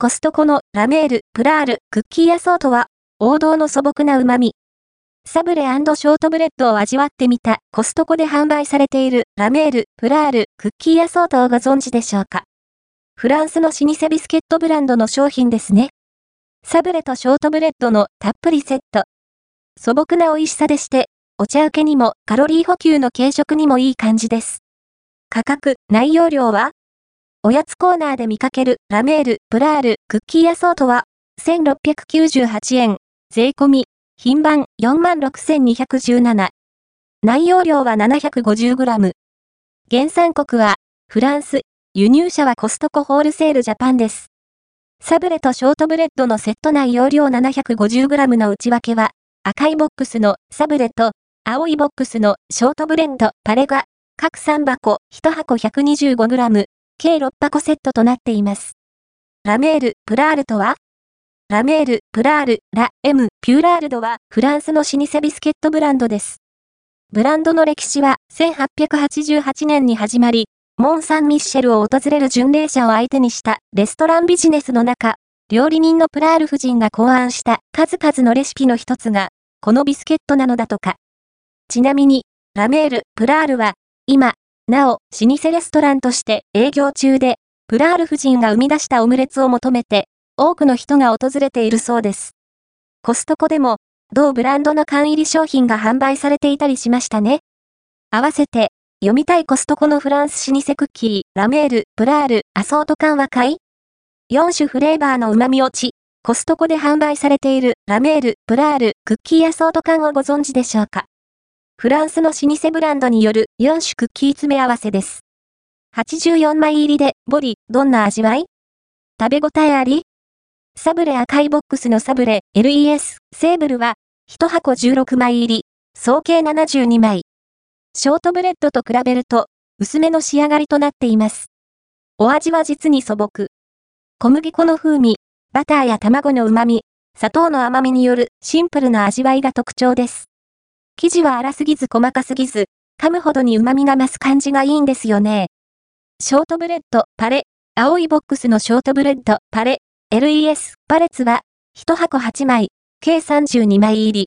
コストコのラメール、プラール、クッキーアソートは、王道の素朴な旨味。サブレショートブレッドを味わってみたコストコで販売されているラメール、プラール、クッキーアソートをご存知でしょうか？フランスの老舗ビスケットブランドの商品ですね。サブレとショートブレッドのたっぷりセット。素朴な美味しさでして、お茶受けにもカロリー補給の軽食にもいい感じです。価格、内容量はおやつコーナーで見かけるラメール、プラール、クッキーアソートは1698円、税込み、品番46,217。内容量は 750g。原産国はフランス、輸入者はコストコホールセールジャパンです。サブレとショートブレッドのセット内容量 750g の内訳は、赤いボックスのサブレと、青いボックスのショートブレンド、パレが、各3箱、1箱 125g、計6箱セットとなっています。ラメール、プラールとは？ラメール、プラール、ラ、エム、ピューラールドはフランスの老舗ビスケットブランドです。ブランドの歴史は1888年に始まり、モン・サン・ミッシェルを訪れる巡礼者を相手にしたレストランビジネスの中、料理人のプラール夫人が考案した数々のレシピの一つが、このビスケットなのだとか。ちなみに、ラメール、プラールは、今、なお、老舗レストランとして営業中で、プラール夫人が生み出したオムレツを求めて、多くの人が訪れているそうです。コストコでも、同ブランドの缶入り商品が販売されていたりしましたね。合わせて、読みたいコストコのフランス老舗クッキー、ラメール、プラール、アソート缶は買い ?4 種フレーバーの旨味落ち、コストコで販売されているラメール、プラール、クッキーアソート缶をご存知でしょうかフランスの老舗ブランドによる4種クッキー詰め合わせです。84枚入りで、ボリ、どんな味わい？食べ応えあり？サブレ赤いボックスのサブレ、LES、セーブルは、1箱16枚入り、総計72枚。ショートブレッドと比べると、薄めの仕上がりとなっています。お味は実に素朴。小麦粉の風味、バターや卵の旨味、砂糖の甘みによるシンプルな味わいが特徴です。生地は粗すぎず細かすぎず、噛むほどに旨味が増す感じがいいんですよね。ショートブレッド、パレ、青いボックスのショートブレッド、パレ、LES、パレツは、1箱8枚、計32枚入り。